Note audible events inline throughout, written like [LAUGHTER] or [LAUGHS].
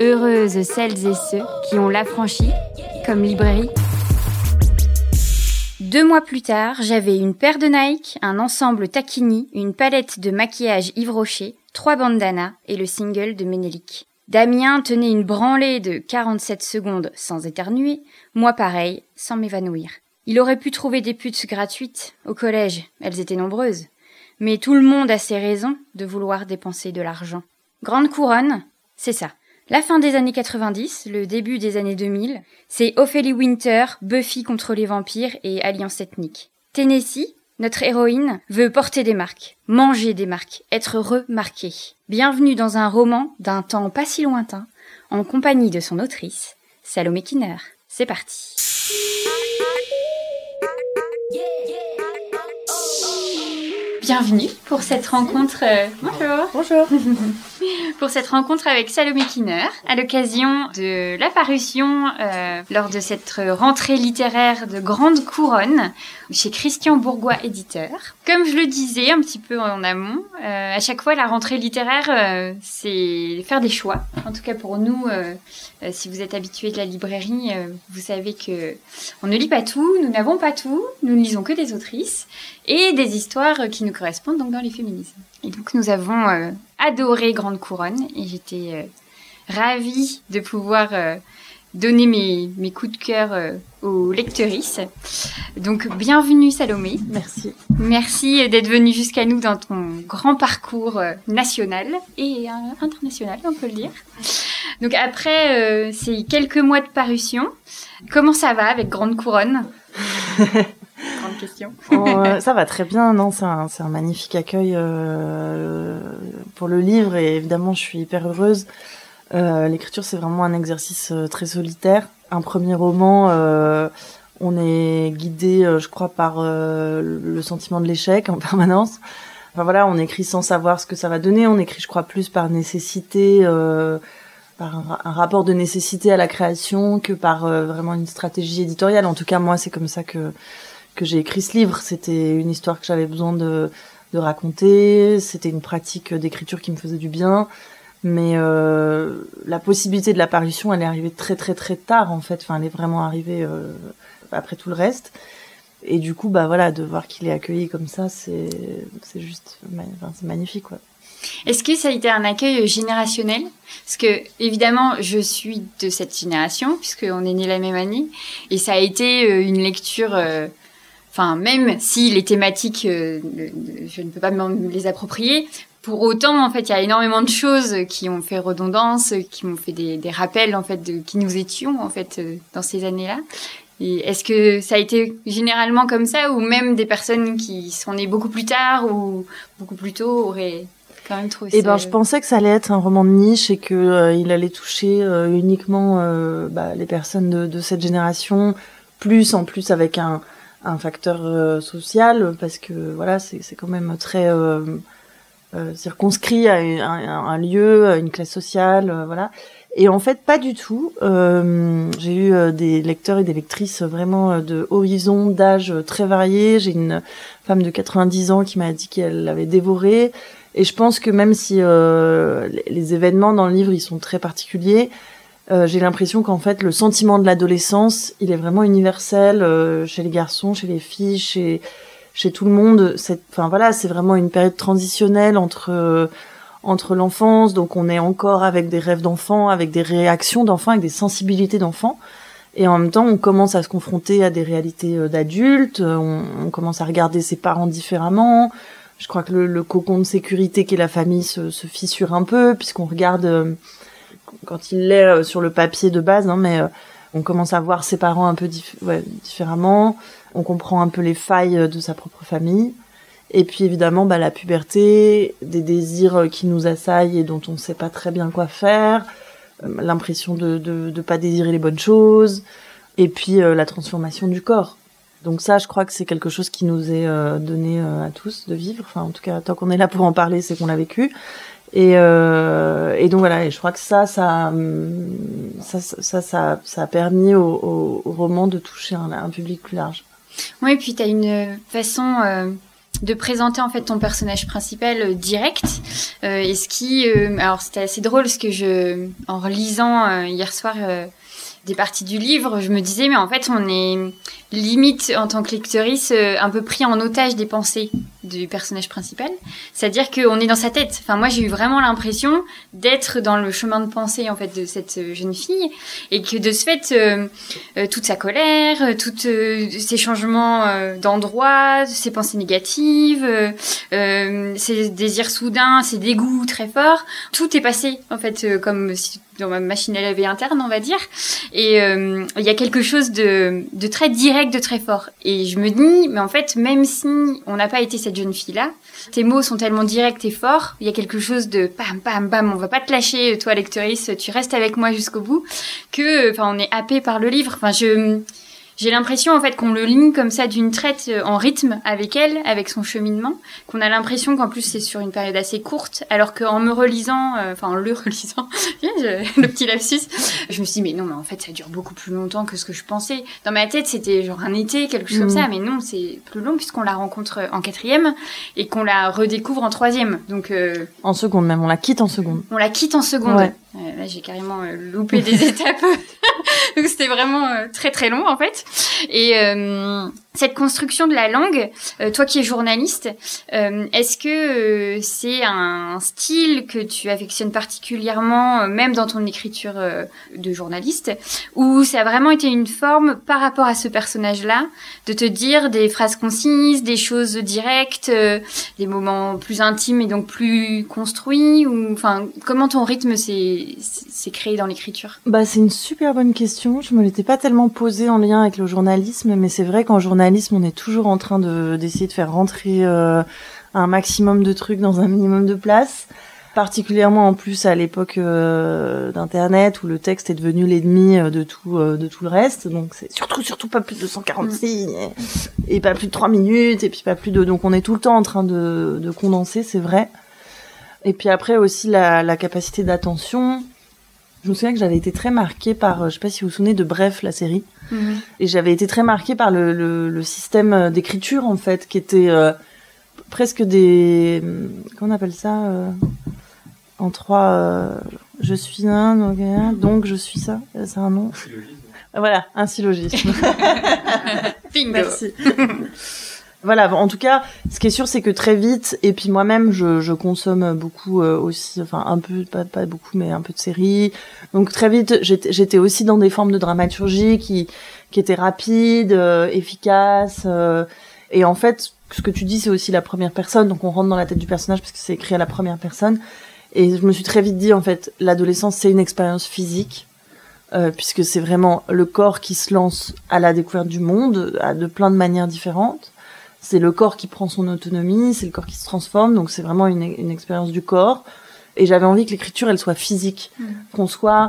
Heureuses celles et ceux qui ont l'affranchi comme librairie. Deux mois plus tard, j'avais une paire de Nike, un ensemble Taquini, une palette de maquillage Yves Rocher, trois bandanas et le single de Ménélique. Damien tenait une branlée de 47 secondes sans éternuer, moi pareil, sans m'évanouir. Il aurait pu trouver des putes gratuites au collège, elles étaient nombreuses. Mais tout le monde a ses raisons de vouloir dépenser de l'argent. Grande couronne, c'est ça. La fin des années 90, le début des années 2000, c'est Ophélie Winter, Buffy contre les vampires et Alliance ethnique. Tennessee, notre héroïne, veut porter des marques, manger des marques, être remarquée. Bienvenue dans un roman d'un temps pas si lointain, en compagnie de son autrice, Salomé Kinner. C'est parti. Bienvenue pour cette rencontre. euh, Bonjour. Bonjour. [LAUGHS] [LAUGHS] pour cette rencontre avec Salomé Kinner à l'occasion de la parution euh, lors de cette rentrée littéraire de Grande Couronne chez Christian Bourgois éditeur. Comme je le disais un petit peu en amont, euh, à chaque fois la rentrée littéraire euh, c'est faire des choix. En tout cas pour nous, euh, si vous êtes habitués de la librairie, vous savez que on ne lit pas tout, nous n'avons pas tout, nous ne lisons que des autrices et des histoires qui nous correspondent donc dans les féminismes. Et donc nous avons adoré Grande Couronne et j'étais euh, ravie de pouvoir euh, donner mes, mes coups de cœur euh, aux lectrices. Donc bienvenue Salomé. Merci. Merci d'être venue jusqu'à nous dans ton grand parcours national et international, on peut le dire. Donc après ces quelques mois de parution, comment ça va avec Grande Couronne? [LAUGHS] question. Oh, euh, [LAUGHS] ça va très bien, non C'est un, un magnifique accueil euh, pour le livre et évidemment je suis hyper heureuse. Euh, L'écriture c'est vraiment un exercice euh, très solitaire. Un premier roman, euh, on est guidé, euh, je crois, par le sentiment de l'échec en [LAUGHS] permanence. Enfin voilà, on écrit sans savoir ce que ça va donner. On écrit, je crois, plus par nécessité. Euh, par un, ra- un rapport de nécessité à la création que par euh, vraiment une stratégie éditoriale. En tout cas, moi, c'est comme ça que que j'ai écrit ce livre. C'était une histoire que j'avais besoin de, raconter. C'était une pratique d'écriture qui me faisait du bien. Mais euh, la possibilité de la parution, elle est arrivée très très très tard en fait. Enfin, elle est vraiment arrivée euh, après tout le reste. Et du coup, bah voilà, de voir qu'il est accueilli comme ça, c'est c'est juste, c'est magnifique quoi. Est-ce que ça a été un accueil générationnel? Parce que évidemment, je suis de cette génération puisqu'on est né la même année, et ça a été euh, une lecture. Enfin, même si les thématiques, euh, euh, je ne peux pas me les approprier. Pour autant, en fait, il y a énormément de choses qui ont fait redondance, qui m'ont fait des, des rappels, en fait, de qui nous étions, en fait, euh, dans ces années-là. Et est-ce que ça a été généralement comme ça, ou même des personnes qui sont nées beaucoup plus tard ou beaucoup plus tôt auraient quand même trouvé Eh ça- ben, je pensais que ça allait être un roman de niche et que euh, il allait toucher euh, uniquement euh, bah, les personnes de, de cette génération, plus en plus avec un, un facteur euh, social, parce que voilà, c'est c'est quand même très euh, euh, circonscrit à un, lieu, à une classe sociale, euh, voilà. Et en fait, pas du tout. Euh, J'ai eu euh, des lecteurs et des lectrices vraiment de horizons, d'âge euh, très variés. J'ai une femme de 90 ans qui m'a dit qu'elle l'avait dévoré. Et je pense que même si les événements dans le livre ils sont très particuliers, euh, j'ai l'impression qu'en fait le sentiment de l'adolescence il est vraiment universel euh, chez les garçons, chez les filles, chez chez tout le monde. Enfin voilà, c'est vraiment une période transitionnelle entre euh, entre l'enfance, donc on est encore avec des rêves d'enfant, avec des réactions d'enfant, avec des sensibilités d'enfant. Et en même temps, on commence à se confronter à des réalités euh, d'adultes, on, on commence à regarder ses parents différemment, je crois que le, le cocon de sécurité qu'est la famille se, se fissure un peu puisqu'on regarde quand il l'est euh, sur le papier de base, hein, mais euh, on commence à voir ses parents un peu différemment. On comprend un peu les failles euh, de sa propre famille. Et puis évidemment, bah, la puberté, des désirs qui nous assaillent et dont on ne sait pas très bien quoi faire, l'impression de, de de pas désirer les bonnes choses, et puis la transformation du corps. Donc ça, je crois que c'est quelque chose qui nous est donné à tous de vivre. Enfin, en tout cas, tant qu'on est là pour en parler, c'est qu'on l'a vécu. Et, euh, et donc voilà, et je crois que ça, ça, hum, ça, ça, ça, ça a permis au, roman de toucher un, public plus large. Oui, puis tu as une façon euh, de présenter en fait ton personnage principal euh, direct et ce qui alors c'était assez drôle ce que je en relisant hier soir des parties du livre, je me disais mais en fait on est limite en tant que lectrice un peu pris en otage des pensées du personnage principal, c'est-à-dire qu'on est dans sa tête. Enfin moi j'ai eu vraiment l'impression d'être dans le chemin de pensée en fait de cette jeune fille et que de ce fait euh, euh, toute sa colère, euh, tous ses changements d'endroit, ses pensées négatives, ses désirs soudains, ses dégoûts très forts, tout est passé en fait comme dans ma machine à laver interne, on va dire. Et il y a quelque chose de, de très direct, de très fort. Et je me dis, mais en fait, même si on n'a pas été cette jeune fille-là. Tes mots sont tellement directs et forts. Il y a quelque chose de bam, bam, bam. On va pas te lâcher, toi, lectrice. Tu restes avec moi jusqu'au bout. Que, enfin, on est happé par le livre. Enfin, je, j'ai l'impression en fait qu'on le ligne comme ça d'une traite euh, en rythme avec elle, avec son cheminement, qu'on a l'impression qu'en plus c'est sur une période assez courte, alors qu'en me relisant, euh, enfin en le [LAUGHS] relisant, [LAUGHS] le petit lapsus, je me suis dit mais non mais en fait ça dure beaucoup plus longtemps que ce que je pensais. Dans ma tête c'était genre un été, quelque chose comme ça, mm. mais non c'est plus long puisqu'on la rencontre en quatrième et qu'on la redécouvre en troisième. Donc euh, en seconde même, on la quitte en seconde. On la quitte en seconde. Là j'ai carrément loupé des [LAUGHS] étapes. [LAUGHS] Donc c'était vraiment très très long en fait. Et euh, cette construction de la langue, euh, toi qui es journaliste, euh, est-ce que c'est un style que tu affectionnes particulièrement, même dans ton écriture de journaliste, ou ça a vraiment été une forme par rapport à ce personnage-là, de te dire des phrases concises, des choses directes, des moments plus intimes et donc plus construits, ou enfin comment ton rythme s'est créé dans l'écriture Bah c'est une super bonne question. Je me l'étais pas tellement posée en lien avec le journalisme, mais c'est vrai qu'en journalisme, on est toujours en train de d'essayer de faire rentrer euh, un maximum de trucs dans un minimum de place. Particulièrement en plus à l'époque euh, d'internet où le texte est devenu l'ennemi euh, de tout de tout le reste. Donc c'est surtout surtout pas plus de 140 mm. signes et, pas plus de 3 minutes et puis pas plus de donc on est tout le temps en train de, de condenser, c'est vrai. Et puis après aussi la, la capacité d'attention je me souviens que j'avais été très marquée par, euh, je sais pas si vous vous souvenez de Bref, la série. Mhm. Et j'avais été très marquée par le, le, le système euh, d'écriture, en fait, qui était euh, presque des... Comment on appelle ça En trois... je suis un, donc, donc je suis ça. C'est un nom. Voilà, un syllogisme. [LAUGHS] Bingo. Merci. [LAUGHS] Voilà, en tout cas, ce qui est sûr, c'est que très vite, et puis moi-même, je, je, consomme beaucoup euh, aussi, enfin un peu, pas, pas beaucoup, mais un peu de séries. Donc très vite, j'étais aussi dans des formes de dramaturgie qui, qui étaient rapides, euh, efficaces. Euh, et en fait, ce que tu dis, c'est aussi la première personne, donc on rentre dans la tête du personnage parce que c'est écrit à la première personne. Et je me suis très vite dit, en fait, l'adolescence, c'est une expérience physique. puisque c'est vraiment le corps qui se lance à la découverte du monde de plein de manières différentes c'est le corps qui prend son autonomie, c'est le corps qui se transforme, donc c'est vraiment une, une expérience du corps. Et j'avais envie que l'écriture, elle soit physique, mm. qu'on soit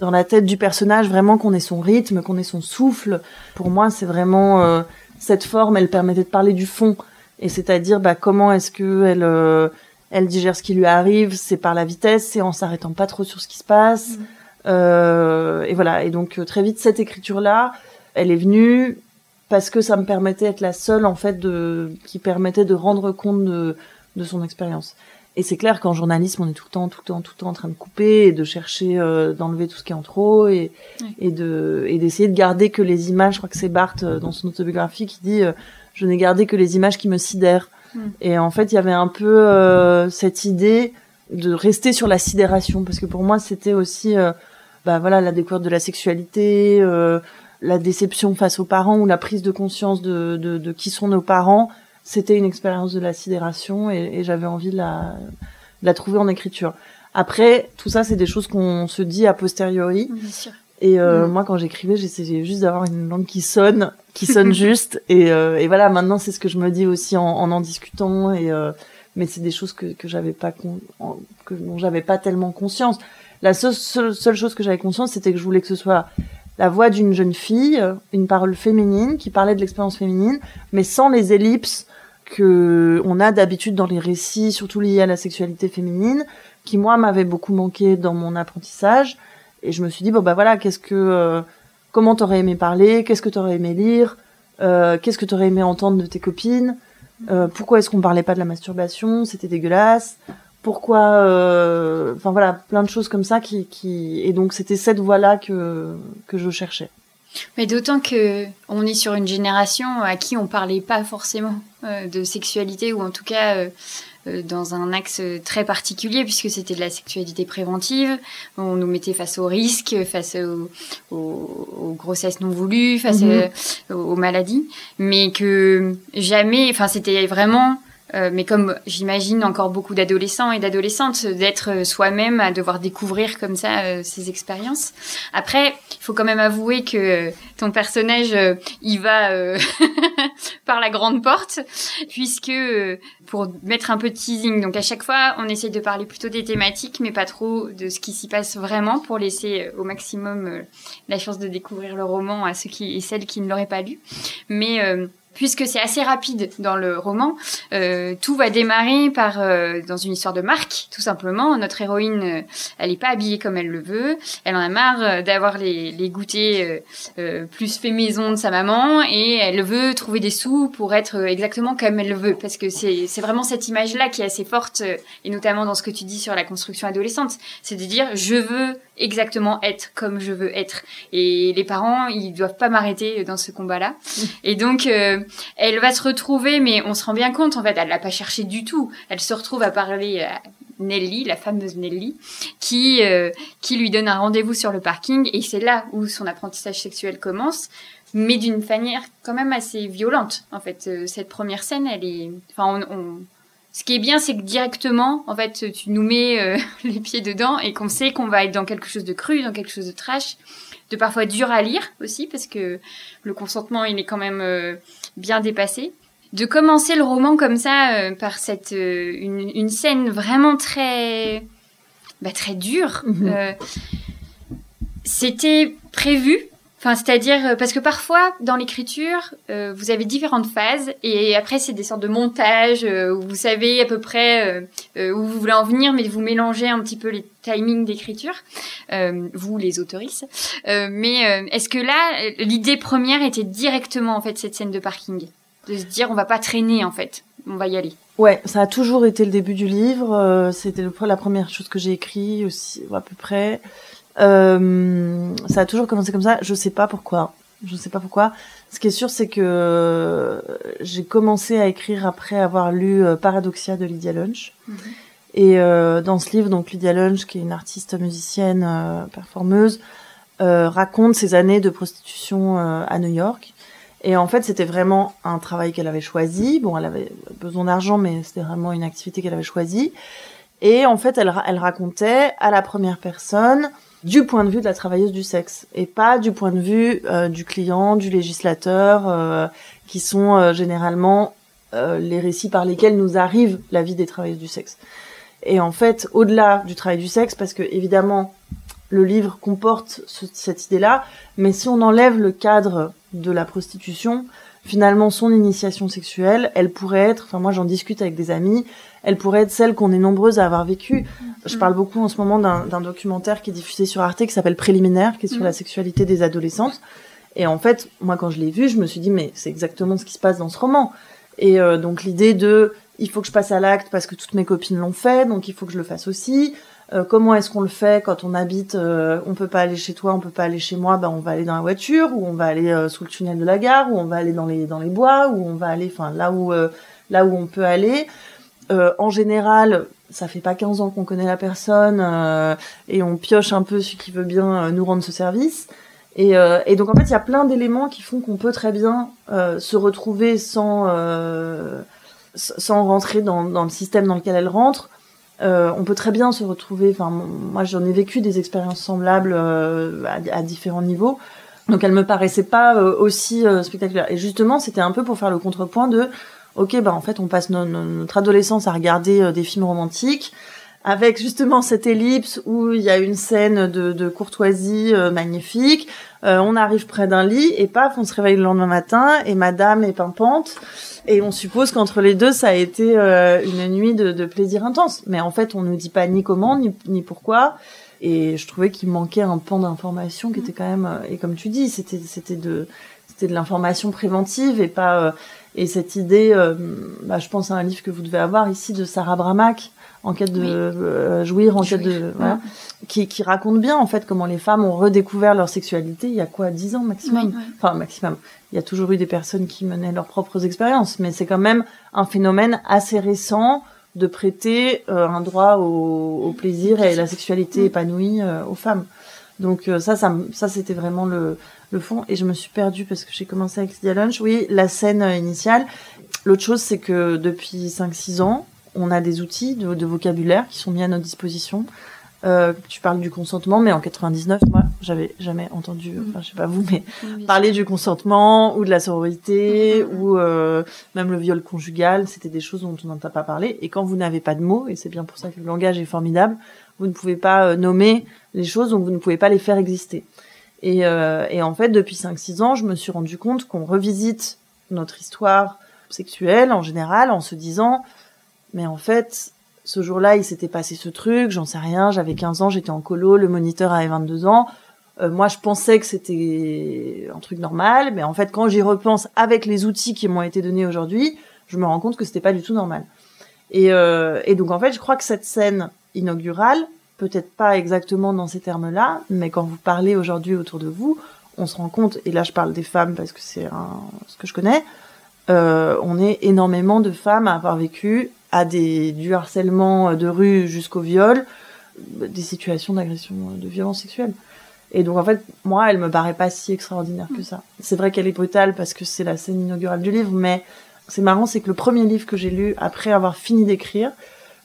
dans la tête du personnage, vraiment qu'on ait son rythme, qu'on ait son souffle. Pour moi, c'est vraiment euh, cette forme, elle permettait de parler du fond, et c'est-à-dire bah, comment est-ce que elle euh, elle digère ce qui lui arrive, c'est par la vitesse, c'est en s'arrêtant pas trop sur ce qui se passe. Mm. Euh, et voilà. Et donc très vite, cette écriture-là, elle est venue parce que ça me permettait d'être la seule en fait de qui permettait de rendre compte de, de son expérience. Et c'est clair qu'en journalisme, on est tout le temps, tout le temps, tout le temps en train de couper et de chercher euh, d'enlever tout ce qui est en trop et, et de et d'essayer de garder que les images. Je crois que c'est Barthes euh, dans son autobiographie qui dit euh, je n'ai gardé que les images qui me sidèrent. Hmm. Et en fait, il y avait un peu cette idée de rester sur la sidération parce que pour moi, c'était aussi bah voilà la découverte de la sexualité la déception face aux parents ou la prise de conscience de, de, de qui sont nos parents, c'était une expérience de la sidération et, et j'avais envie de la, de la trouver en écriture. Après, tout ça, c'est des choses qu'on se dit a posteriori. Bien sûr. Et euh, mm. moi, quand j'écrivais, j'essayais juste d'avoir une langue qui sonne, qui sonne [LAUGHS] juste. Et, euh, et, voilà, maintenant, c'est ce que je me dis aussi en en, en discutant. Et euh, mais c'est des choses que que j'avais pas que dont j'avais pas tellement conscience. La seule, seule, seule chose que j'avais conscience, c'était que je voulais que ce soit la voix d'une jeune fille, une parole féminine qui parlait de l'expérience féminine, mais sans les ellipses que on a d'habitude dans les récits, surtout liés à la sexualité féminine, qui moi m'avait beaucoup manqué dans mon apprentissage. Et je me suis dit bon bah voilà, qu'est-ce que, euh, comment t'aurais aimé parler, qu'est-ce que t'aurais aimé lire, euh, qu'est-ce que t'aurais aimé entendre de tes copines. Euh, pourquoi est-ce qu'on parlait pas de la masturbation C'était dégueulasse. Pourquoi euh, Enfin voilà, plein de choses comme ça qui, qui... et donc c'était cette voie-là que que je cherchais. Mais d'autant que on est sur une génération à qui on parlait pas forcément euh, de sexualité ou en tout cas euh, euh, dans un axe très particulier puisque c'était de la sexualité préventive. On nous mettait face aux risques, face aux, grossesses non voulues, face mhm. aux maladies, mais que jamais, enfin c'était vraiment euh, mais comme j'imagine encore beaucoup d'adolescents et d'adolescentes, d'être euh, soi-même à devoir découvrir comme ça euh, ces expériences. Après, il faut quand même avouer que ton personnage, il va [LAUGHS] par la grande porte, puisque pour mettre un peu de teasing, donc à chaque fois, on essaye de parler plutôt des thématiques, mais pas trop de ce qui s'y passe vraiment, pour laisser au maximum la chance de découvrir le roman à ceux qui et celles qui ne l'auraient pas lu. Mais puisque c'est assez rapide dans le roman. Euh, tout va démarrer par euh, dans une histoire de marque, tout simplement. Notre héroïne, euh, elle est pas habillée comme elle le veut. Elle en a marre d'avoir les, les goûters plus fait maison de sa maman et elle veut trouver des sous pour être exactement comme elle le veut. Parce que c'est c'est vraiment cette image-là qui est assez forte et notamment dans ce que tu dis sur la construction adolescente, c'est de dire je veux exactement être comme je veux être. Et les parents, ils doivent pas m'arrêter dans ce combat-là. [LAUGHS] Et donc, euh, elle va se retrouver, mais on se rend bien compte, en fait, elle l'a pas cherché du tout. Elle se retrouve à parler à Nelly, la fameuse Nelly, qui euh, qui lui donne un rendez-vous sur le parking. Et c'est là où son apprentissage sexuel commence mais d'une manière quand même assez violente. En fait, euh, cette première scène, elle est, enfin, on ce qui est bien, c'est que directement, en fait, tu nous mets euh, [LAUGHS] les pieds dedans et qu'on sait qu'on va être dans quelque chose de cru, dans quelque chose de trash, de parfois dur à lire aussi, parce que le consentement, il est quand même euh, bien dépassé. De commencer le roman comme ça, euh, par cette une, une, scène vraiment très, bah, très dure. Mhm. C'était prévu Enfin, c'est-à-dire euh, parce que parfois dans l'écriture, euh, vous avez différentes phases et après c'est des sortes de montages euh, où vous savez à peu près où vous voulez en venir, mais vous mélangez un petit peu les timings d'écriture, vous les autoristes. mais est-ce que là, l'idée première était directement en fait cette scène de parking, de se dire on va pas traîner en fait, on va y aller. Ouais, ça a toujours été le début du livre. C'était la première chose que j'ai écrit aussi à peu près. Euh, ça a toujours commencé comme ça. Je sais pas pourquoi. Je sais pas pourquoi. Ce qui est sûr, c'est que j'ai commencé à écrire après avoir lu euh, Paradoxia de Lydia Lunch. Mhm. Et euh, dans ce livre, donc Lydia Lunch, qui est une artiste musicienne, euh, performeuse, euh, raconte ses années de prostitution à New York. Et en fait, c'était vraiment un travail qu'elle avait choisi. Bon, elle avait besoin d'argent, mais c'était vraiment une activité qu'elle avait choisie. Et en fait, elle, elle racontait à la première personne du point de vue de la travailleuse du sexe et pas du point de vue euh, du client, du législateur, euh, qui sont euh, généralement les récits par lesquels nous arrive la vie des travailleuses du sexe. Et en fait, au-delà du travail du sexe, parce que évidemment le livre comporte cette idée-là, mais si on enlève le cadre de la prostitution, finalement son initiation sexuelle, elle pourrait être, enfin moi j'en discute avec des amis, elle pourrait être celle qu'on est nombreuses à avoir vécue. Je parle beaucoup en ce moment d'un documentaire qui est diffusé sur Arte qui s'appelle Préliminaire, qui est sur mm. la sexualité des adolescentes. Et en fait, moi quand je l'ai vu, je me suis dit mais c'est exactement ce qui se passe dans ce roman. Et euh, donc l'idée de il faut que je passe à l'acte parce que toutes mes copines l'ont fait, donc il faut que je le fasse aussi. Euh, comment est-ce qu'on le fait quand on habite euh, On peut pas aller chez toi, on peut pas aller chez moi. Ben on va aller dans la voiture, ou on va aller euh, sous le tunnel de la gare, ou on va aller dans les dans les bois, ou on va aller, enfin là où là où on peut aller. en général, ça fait pas 15 ans qu'on connaît la personne et on pioche un peu celui qui veut bien nous rendre ce service. Et, et donc en fait, il y a plein d'éléments qui font qu'on peut très bien se retrouver sans sans rentrer dans, dans le système dans lequel elle rentre euh, on peut très bien se retrouver. Enfin, moi, j'en ai vécu des expériences semblables euh, à, différents niveaux. Donc, elle me paraissait pas euh, aussi spectaculaire. Et justement, c'était un peu pour faire le contrepoint de, ok, bah en fait, on passe notre adolescence à regarder des films romantiques avec justement cette ellipse où il y a une scène de, courtoisie magnifique. on arrive près d'un lit et paf, on se réveille le lendemain matin et Madame est pimpante. Et on suppose qu'entre les deux, ça a été euh, une nuit de, de, plaisir intense. Mais en fait, on ne dit pas ni comment, ni, ni pourquoi. Et je trouvais qu'il manquait un pan d'information qui était quand même, euh, et comme tu dis, c'était, c'était de, c'était de l'information préventive et pas et cette idée, bah, je pense à un livre que vous devez avoir ici de Sarah Bramack, en quête de jouir, en quête de voilà, qui, qui raconte bien en fait comment les femmes ont redécouvert leur sexualité il y a quoi dix ans maximum, enfin maximum. Il y a toujours eu des personnes qui menaient leurs propres expériences, mais c'est quand même un phénomène assez récent de prêter euh, un droit au, au, plaisir et à la sexualité épanouie euh, aux femmes. Donc euh, ça, ça, ça c'était vraiment le, le fond. Et je me suis perdue parce que j'ai commencé avec Lydia Lunch. Oui, la scène initiale. L'autre chose, c'est que depuis 5-6 ans, on a des outils de, de, vocabulaire qui sont mis à notre disposition. Euh, tu parles du consentement, mais en 99, moi, j'avais jamais entendu, mm. enfin, je sais pas vous, mais parler du consentement ou de la sororité mm, mm, ou euh, même le viol conjugal, c'était des choses dont on n'entend pas parler. Et quand vous n'avez pas de mots, et c'est bien pour ça que le langage est formidable, vous ne pouvez pas euh, nommer les choses, donc vous ne pouvez pas les faire exister. Et, euh, et en fait, depuis 5-6 ans, je me suis rendu compte qu'on revisite notre histoire sexuelle en général en se disant, mais en fait, ce jour-là, il s'était passé ce truc, j'en sais rien, j'avais 15 ans, j'étais en colo, le moniteur avait 22 ans. Euh, moi, je pensais que c'était un truc normal, mais en fait, quand j'y repense avec les outils qui m'ont été donnés aujourd'hui, je me rends compte que c'était pas du tout normal. Et, euh, et donc, en fait, je crois que cette scène inaugurale, peut-être pas exactement dans ces termes-là, mais quand vous parlez aujourd'hui autour de vous, on se rend compte, et là je parle des femmes parce que c'est ce que je connais, euh, on est énormément de femmes à avoir vécu à des, du harcèlement de rue jusqu'au viol, des situations d'agression, de violence sexuelle. Et donc en fait, moi, elle me paraît pas si extraordinaire que ça. C'est vrai qu'elle est brutale parce que c'est la scène inaugurale du livre, mais c'est marrant, c'est que le premier livre que j'ai lu après avoir fini d'écrire,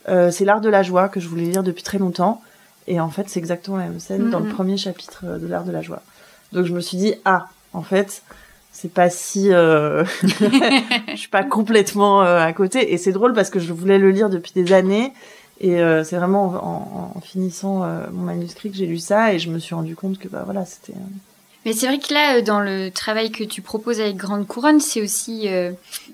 euh, c'est L'art de la joie que je voulais lire depuis très longtemps. Et en fait, c'est exactement la même scène dans le mm-hmm. premier chapitre de L'art de la joie. Donc je me suis dit, ah, en fait, c'est pas si euh... [LAUGHS] je suis pas complètement euh, à côté. Et c'est drôle parce que je voulais le lire depuis des années. Et euh, c'est vraiment en, finissant mon manuscrit que j'ai lu ça et je me suis rendu compte que bah voilà c'était mais c'est vrai que là, dans le travail que tu proposes avec Grande Couronne, c'est aussi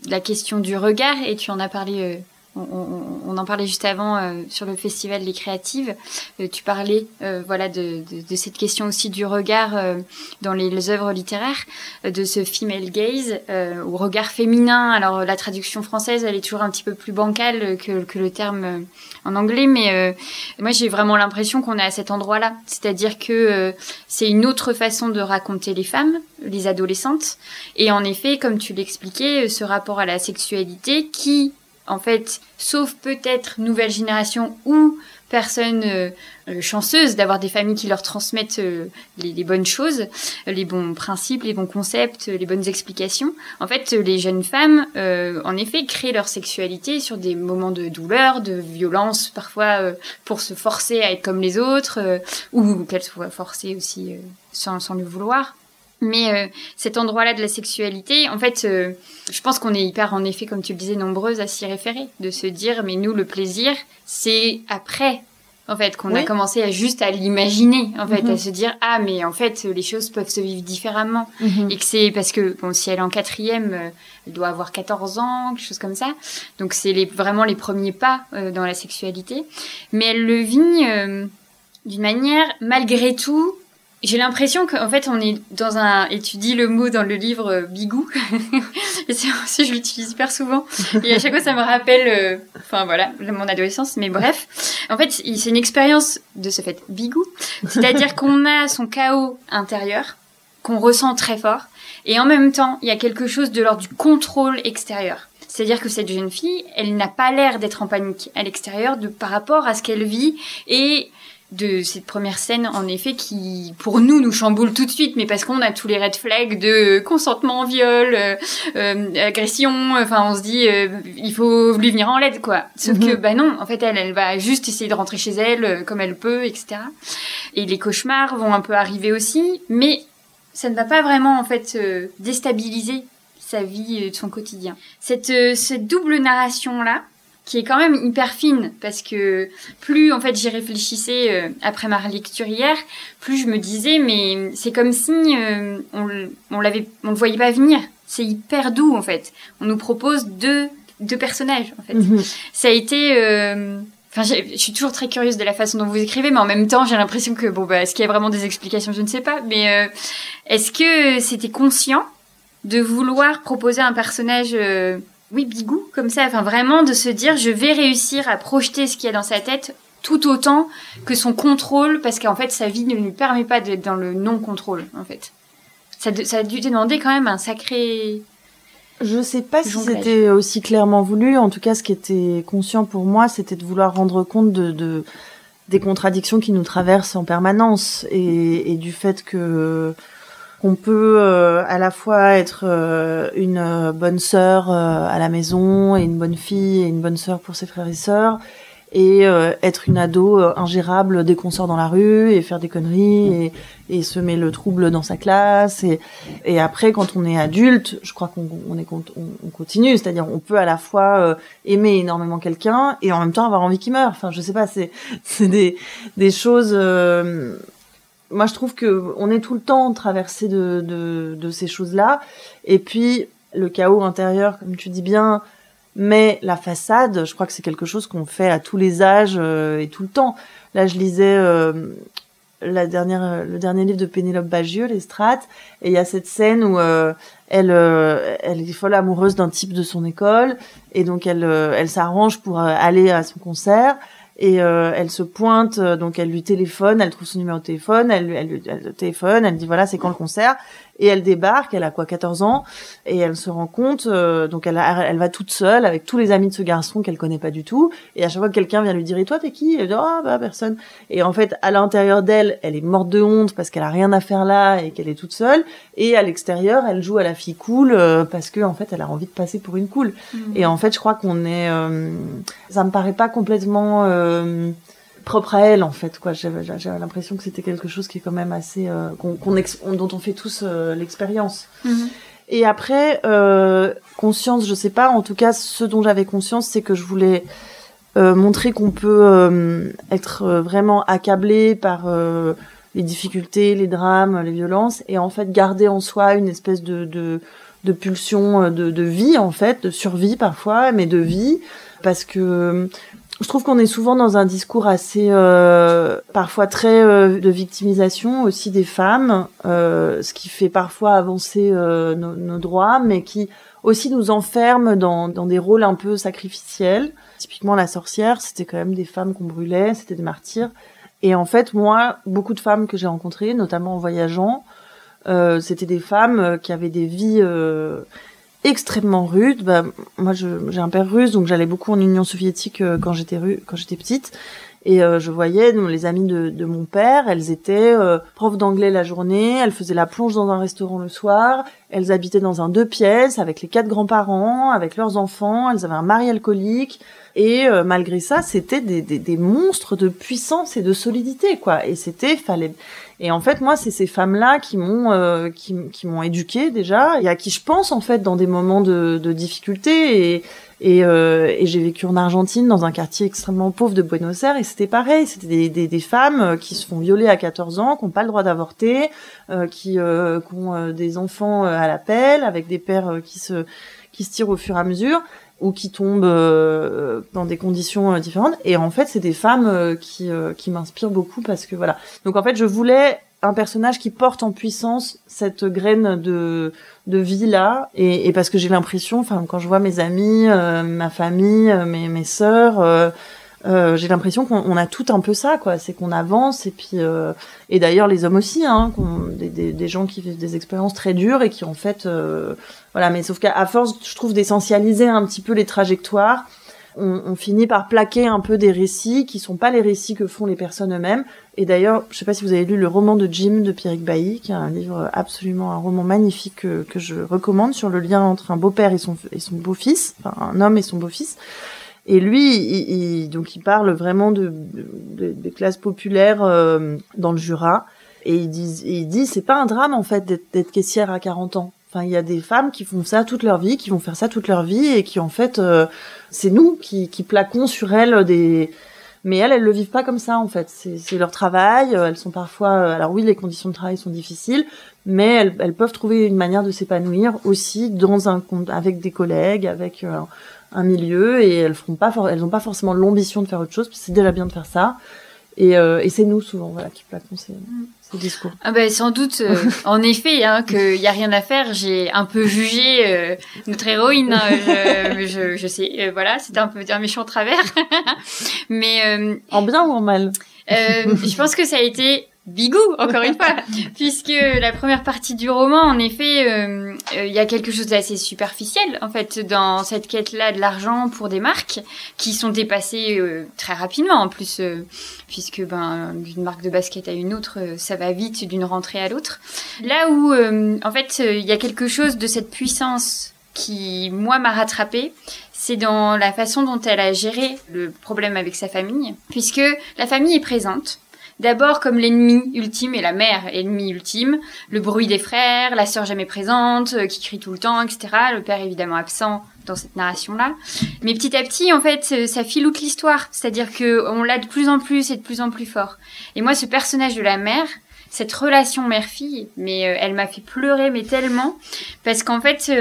la question du regard, et tu en as parlé on, en parlait juste avant euh, sur le festival des créatives. Euh, tu parlais, euh, voilà, de, cette question aussi du regard dans les, œuvres littéraires, de ce female gaze ou regard féminin. Alors la traduction française, elle est toujours un petit peu plus bancale que, que le terme en anglais, mais moi j'ai vraiment l'impression qu'on est à cet endroit-là, c'est-à-dire que c'est une autre façon de raconter les femmes, les adolescentes, et en effet, comme tu l'expliquais, ce rapport à la sexualité qui en fait, sauf peut-être nouvelle génération ou personnes euh, euh, chanceuses d'avoir des familles qui leur transmettent euh, les, bonnes choses, les bons principes, les bons concepts, les bonnes explications. En fait, les jeunes femmes, en effet, créent leur sexualité sur des moments de douleur, de violence, parfois pour se forcer à être comme les autres, ou qu'elles soient forcées aussi sans, sans le vouloir. Mais euh, cet endroit-là de la sexualité, en fait, euh, je pense qu'on est hyper, en effet, comme tu le disais, nombreuses à s'y référer, de se dire, mais nous, le plaisir, c'est après, en fait, qu'on a commencé à juste à l'imaginer, en fait, à mhm. se dire, ah, mais en fait, les choses peuvent se vivre différemment, mhm. et que c'est parce que, bon, si elle est en quatrième, euh, elle doit avoir 14 ans, quelque chose comme ça, donc c'est les, vraiment les premiers pas dans la sexualité, mais elle le vit d'une manière, malgré tout, j'ai l'impression qu'en fait on est dans un et tu dis le mot dans le livre euh, bigou. [LAUGHS] Et c'est aussi je l'utilise hyper souvent. Et à chaque fois ça me rappelle euh, enfin voilà mon adolescence mais bref. En fait c'est une expérience de ce fait bigou. C'est-à-dire [LAUGHS] qu'on a son chaos intérieur qu'on ressent très fort et en même temps il y a quelque chose de l'ordre du contrôle extérieur. C'est-à-dire que cette jeune fille, elle n'a pas l'air d'être en panique à l'extérieur de par rapport à ce qu'elle vit et de cette première scène en effet qui pour nous nous chamboule tout de suite mais parce qu'on a tous les red flags de consentement viol euh, euh, agression enfin on se dit euh, il faut lui venir en l'aide quoi. Sauf que mhm. bah non en fait elle elle va juste essayer de rentrer chez elle comme elle peut etc et les cauchemars vont un peu arriver aussi mais ça ne va pas vraiment en fait déstabiliser sa vie de son quotidien. Cette cette double narration là qui est quand même hyper fine parce que plus en fait j'y réfléchissais euh, après ma lecture hier, plus je me disais mais c'est comme si euh, on, on l'avait on le voyait pas venir. C'est hyper doux en fait. On nous propose deux deux personnages en fait. Mhm. Ça a été euh, Enfin, je suis toujours très curieuse de la façon dont vous écrivez, mais en même temps, j'ai l'impression que bon, bah, est-ce qu'il y a vraiment des explications Je ne sais pas. Mais est-ce que c'était conscient de vouloir proposer un personnage, oui, bigou, comme ça, enfin vraiment de se dire je vais réussir à projeter ce qu'il y a dans sa tête tout autant que son contrôle, parce qu'en fait sa vie ne lui permet pas d'être dans le non-contrôle, en fait. Ça, ça a dû demander quand même un sacré je sais pas si c'était aussi clairement voulu. En tout cas, ce qui était conscient pour moi, c'était de vouloir rendre compte de, des contradictions qui nous traversent en permanence et, du fait que qu'on peut euh, à la fois être euh, une bonne sœur euh, à la maison et une bonne fille et une bonne sœur pour ses frères et sœurs et euh, être une ado euh, ingérable dès qu'on sort dans la rue et faire des conneries et, semer le trouble dans sa classe et, après quand on est adulte je crois qu'on on est on, continue c'est-à-dire on peut à la fois euh, aimer énormément quelqu'un et en même temps avoir envie qu'il meure. Enfin je sais pas c'est des choses moi je trouve que on est tout le temps traversé de ces choses là et puis le chaos intérieur comme tu dis bien mais la façade, je crois que c'est quelque chose qu'on fait à tous les âges euh, et tout le temps. Là, je lisais euh, la dernière, le dernier livre de Pénélope Bagieux, Les Strates, et il y a cette scène où euh, elle, elle est folle amoureuse d'un type de son école, et donc elle, elle s'arrange pour aller à son concert. Et elle se pointe, donc elle lui téléphone, elle trouve son numéro de téléphone, elle, elle, elle, elle téléphone, elle dit voilà c'est quand le concert, et elle débarque, elle a quoi 14 ans et elle se rend compte euh, donc elle, elle va toute seule avec tous les amis de ce garçon qu'elle connaît pas du tout et à chaque fois que quelqu'un vient lui dire et toi t'es qui? Elle dit ah bah personne. Et en fait à l'intérieur d'elle elle est morte de honte parce qu'elle a rien à faire là et qu'elle est toute seule et à l'extérieur elle joue à la fille cool euh, parce que en fait elle a envie de passer pour une cool. Mmh. et en fait je crois qu'on est euh, ça me paraît pas complètement propre à elle en fait quoi j'ai l'impression que c'était quelque chose qui est quand même assez euh, qu'on dont on fait tous euh, l'expérience mhm. et après euh, conscience je sais pas en tout cas ce dont j'avais conscience c'est que je voulais montrer qu'on peut être vraiment accablé par les difficultés les drames les violences et en fait garder en soi une espèce de, de de pulsion de, de vie en fait de survie parfois mais de vie parce que je trouve qu'on est souvent dans un discours assez, euh, parfois très euh, de victimisation aussi des femmes, euh, ce qui fait parfois avancer euh, nos, nos, droits, mais qui aussi nous enferme dans, dans des rôles un peu sacrificiels. Typiquement, la sorcière, c'était quand même des femmes qu'on brûlait, c'était des martyrs. Et en fait, moi, beaucoup de femmes que j'ai rencontrées, notamment en voyageant, euh, c'était des femmes qui avaient des vies extrêmement rude. Bah, moi, j'ai un père russe, donc j'allais beaucoup en Union soviétique euh, quand j'étais quand j'étais petite. Et euh, je voyais les amies de, de, mon père, elles étaient euh, profs d'anglais la journée, elles faisaient la plonge dans un restaurant le soir, elles habitaient dans un deux pièces avec les quatre grands-parents, avec leurs enfants, elles avaient un mari alcoolique. Et malgré ça, c'était des, des, des, monstres de puissance et de solidité, quoi. Et c'était fallait et en fait, moi, c'est ces femmes-là qui m'ont euh, qui, qui m'ont éduquée déjà et à qui je pense en fait dans des moments de, de difficulté. Et et, euh, et j'ai vécu en Argentine dans un quartier extrêmement pauvre de Buenos Aires et c'était pareil. C'était des, des, des, femmes euh, qui se font violer à 14 ans, qui n'ont pas le droit d'avorter, euh, qui, euh, qui, ont euh, des enfants à la pelle avec des pères qui se qui se tirent au fur et à mesure ou qui tombent euh, dans des conditions euh, différentes. Et en fait, c'est des femmes euh, qui m'inspirent beaucoup parce que voilà. Donc en fait, je voulais un personnage qui porte en puissance cette graine de de vie là et, et parce que j'ai l'impression enfin quand je vois mes amis ma famille mes mes sœurs euh, j'ai l'impression qu'on a tout un peu ça, quoi. C'est qu'on avance et puis euh, et d'ailleurs les hommes aussi, hein, des, des, des, gens qui vivent des expériences très dures et qui en fait, euh, voilà. Mais sauf qu'à force, je trouve d'essentialiser un petit peu les trajectoires, on, on, finit par plaquer un peu des récits qui sont pas les récits que font les personnes eux-mêmes. Et d'ailleurs, je sais pas si vous avez lu le roman de Jim de Pierrick Bailly, qui est un livre absolument un roman magnifique que, que je recommande sur le lien entre un beau-père et son et son beau-fils, enfin un homme et son beau-fils. Et lui, il, donc il parle vraiment de, des classes populaires euh, dans le Jura. Et il dit, il dit c'est pas un drame en fait d'être caissière à 40 ans. Il y a des femmes qui font ça toute leur vie, qui vont faire ça toute leur vie et qui en fait, euh, c'est nous qui, qui plaquons sur elles des. Mais elles, elles le vivent pas comme ça en fait. C'est leur travail. Elles sont parfois. Alors oui, les conditions de travail sont difficiles, mais elles, peuvent trouver une manière de s'épanouir aussi dans un avec des collègues, avec euh, un milieu et elles feront pas elles ont pas forcément l'ambition de faire autre chose c'est déjà bien de faire ça et, euh, c'est nous souvent voilà qui plaquons ces, au discours. Ah ben sans doute, euh, [LAUGHS] en effet, hein, qu'il y a rien à faire. J'ai un peu jugé euh, notre héroïne. Hein, je, je, je, sais, euh, voilà, c'était un peu un méchant travers. [LAUGHS] Mais en bien ou en mal? Je pense que ça a été Bigou, encore une fois, [LAUGHS] puisque la première partie du roman, en effet, euh, euh, il y a quelque chose d'assez superficiel, en fait, dans cette quête-là de l'argent pour des marques qui sont dépassées euh, très rapidement, en plus, puisque ben d'une marque de basket à une autre, ça va vite d'une rentrée à l'autre. Là où, en fait, il y a quelque chose de cette puissance qui, moi, m'a rattrapée, c'est dans la façon dont elle a géré le problème avec sa famille, puisque la famille est présente, D'abord comme l'ennemi ultime et la mère ennemi ultime, le bruit des frères, la sœur jamais présente, euh, qui crie tout le temps, etc. Le père évidemment absent dans cette narration-là. Mais petit à petit, en fait, euh, ça filoute l'histoire. C'est-à-dire que on l'a de plus en plus et de plus en plus fort. Et moi, ce personnage de la mère, cette relation mère-fille, mais euh, elle m'a fait pleurer, mais tellement, parce qu'en fait,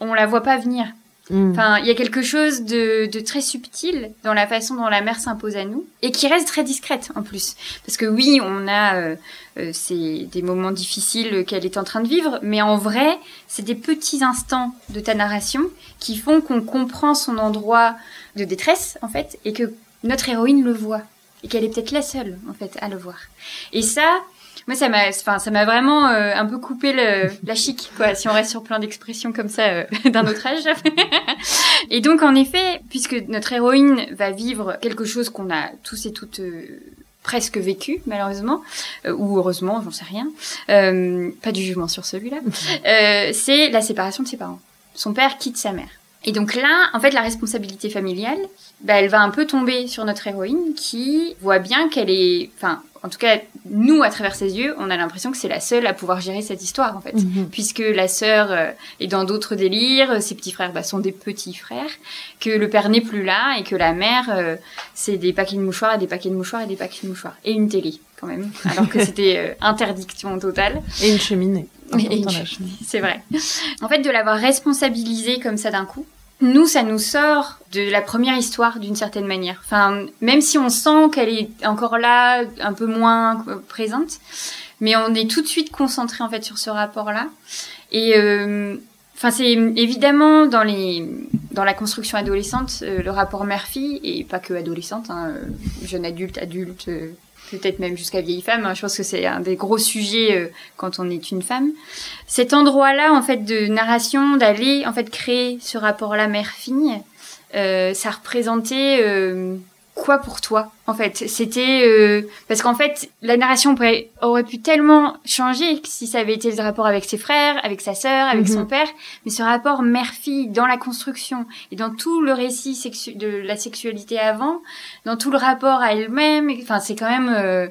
on la voit pas venir. Mm. Enfin, il y a quelque chose de, de, très subtil dans la façon dont la mère s'impose à nous et qui reste très discrète en plus. Parce que oui, on a euh, euh c'est des moments difficiles qu'elle est en train de vivre, mais en vrai, c'est des petits instants de ta narration qui font qu'on comprend son endroit de détresse en fait et que notre héroïne le voit et qu'elle est peut-être la seule en fait à le voir. Et ça, moi ça m'a enfin ça m'a vraiment euh, un peu coupé le, la chic quoi si on reste sur plein d'expressions comme ça euh, [LAUGHS] d'un autre âge. Et donc en effet puisque notre héroïne va vivre quelque chose qu'on a tous et toutes euh, presque vécu malheureusement ou heureusement j'en sais rien pas du jugement sur celui-là [LAUGHS] c'est la séparation de ses parents. Son père quitte sa mère et donc là, en fait, la responsabilité familiale, bah, elle va un peu tomber sur notre héroïne qui voit bien qu'elle est, enfin, en tout cas, nous, à travers ses yeux, on a l'impression que c'est la seule à pouvoir gérer cette histoire, en fait. Mhm. Puisque la sœur euh, est dans d'autres délires, ses petits frères bah, sont des petits frères, que le père n'est plus là et que la mère, euh, c'est des paquets de mouchoirs et des paquets de mouchoirs et des paquets de mouchoirs. Et une télé, quand même. Alors que [LAUGHS] c'était euh, interdiction totale. Et une cheminée. C'est vrai. En fait, de l'avoir responsabilisée comme ça d'un coup, nous, ça nous sort de la première histoire d'une certaine manière. Enfin, même si on sent qu'elle est encore là, un peu moins présente, mais on est tout de suite concentré en fait sur ce rapport-là. Et euh, enfin, c'est évidemment dans les dans la construction adolescente, euh, le rapport mère-fille et pas que adolescente, hein, euh, jeune adulte, adulte, peut-être même jusqu'à vieille femme. Hein. Je pense que c'est un des gros sujets euh, quand on est une femme. Cet endroit-là, en fait, de narration, d'aller en fait créer ce rapport-là mère-fille, euh, ça représentait euh, quoi pour toi en fait? C'était euh, parce qu'en fait la narration pourrait, aurait pu tellement changer si ça avait été le rapport avec ses frères avec sa sœur avec son mhm. père mais ce rapport mère-fille dans la construction et dans tout le récit de la sexualité avant dans tout le rapport à elle-même enfin c'est quand même euh,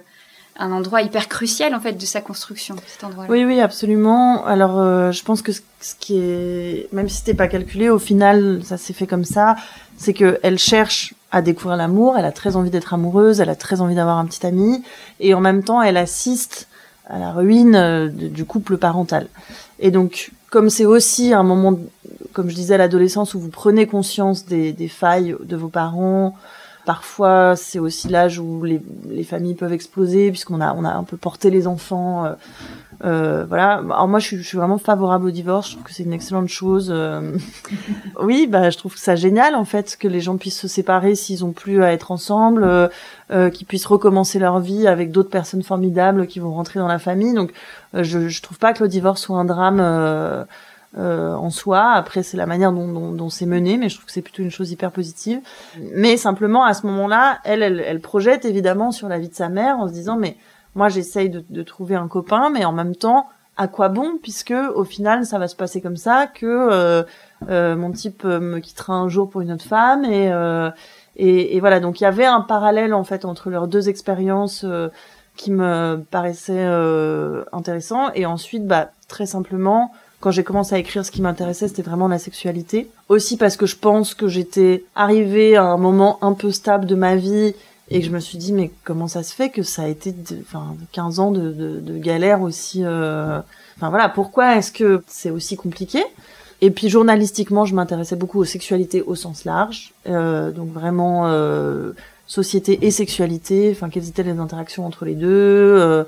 un endroit hyper crucial en fait de sa construction cet endroit -là. oui oui absolument alors euh, je pense que ce, qui est même si c'était pas calculé au final ça s'est fait comme ça c'est que elle cherche à découvrir l'amour, elle a très envie d'être amoureuse, elle a très envie d'avoir un petit ami, et en même temps, elle assiste à la ruine euh, du couple parental. Et donc, comme c'est aussi un moment, comme je disais l'adolescence, où vous prenez conscience des failles de vos parents, Parfois, c'est aussi l'âge où les, les, familles peuvent exploser, puisqu'on a, on a un peu porté les enfants. Euh, euh, voilà. Alors moi, je suis, je suis, vraiment favorable au divorce. Je trouve que c'est une excellente chose. Euh. [LAUGHS] oui, bah, je trouve que c'est génial en fait que les gens puissent se séparer s'ils ont plus à être ensemble, euh, euh, qu'ils puissent recommencer leur vie avec d'autres personnes formidables qui vont rentrer dans la famille. Donc, je, je trouve pas que le divorce soit un drame. Euh, en soi. Après, c'est la manière dont, dont, dont c'est mené, mais je trouve que c'est plutôt une chose hyper positive. Mais simplement, à ce moment-là, elle, elle, elle, projette évidemment sur la vie de sa mère en se disant, mais moi, j'essaye de, de, trouver un copain, mais en même temps, à quoi bon Puisque au final, ça va se passer comme ça, que euh, euh, mon type me quittera un jour pour une autre femme, et, euh, et, et, voilà. Donc, il y avait un parallèle en fait entre leurs deux expériences euh, qui me paraissait intéressant. Et ensuite, bah, très simplement quand j'ai commencé à écrire, ce qui m'intéressait, c'était vraiment la sexualité. Aussi parce que je pense que j'étais arrivée à un moment un peu stable de ma vie et que je me suis dit, mais comment ça se fait que ça a été enfin, 15 ans de, de, de galère aussi... Euh... Enfin voilà, pourquoi est-ce que c'est aussi compliqué? Et puis journalistiquement, je m'intéressais beaucoup aux sexualités au sens large, euh, donc vraiment euh, société et sexualité. Enfin, quelles étaient les interactions entre les deux, euh,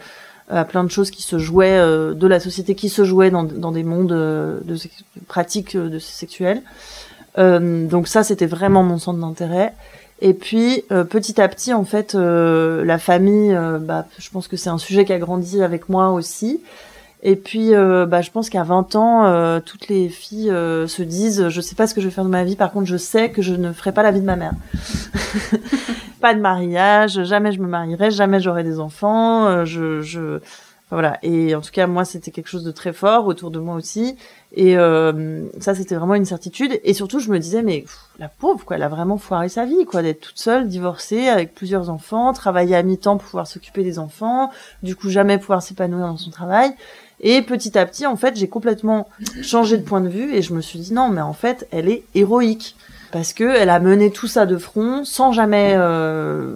à plein de choses qui se jouaient de la société qui se jouaient dans, dans des mondes de pratiques de sexuelles. donc ça, c'était vraiment mon centre d'intérêt. Et puis petit à petit, en fait, la famille, bah, je pense que c'est un sujet qui a grandi avec moi aussi. Et puis, euh, bah, je pense qu'à 20 ans, euh, toutes les filles euh, se disent, je sais pas ce que je vais faire de ma vie. Par contre, je sais que je ne ferai pas la vie de ma mère. [LAUGHS] pas de mariage, jamais je me marierai, jamais j'aurai des enfants. je, je, voilà. Et en tout cas, moi, c'était quelque chose de très fort autour de moi aussi. Et ça, c'était vraiment une certitude. Et surtout, je me disais, mais la pauvre, quoi, elle a vraiment foiré sa vie, quoi, d'être toute seule, divorcée, avec plusieurs enfants, travailler à mi-temps pour pouvoir s'occuper des enfants, du coup, jamais pouvoir s'épanouir dans son travail. Et petit à petit, en fait, j'ai complètement changé de point de vue et je me suis dit non, mais en fait, elle est héroïque parce que elle a mené tout ça de front sans jamais euh,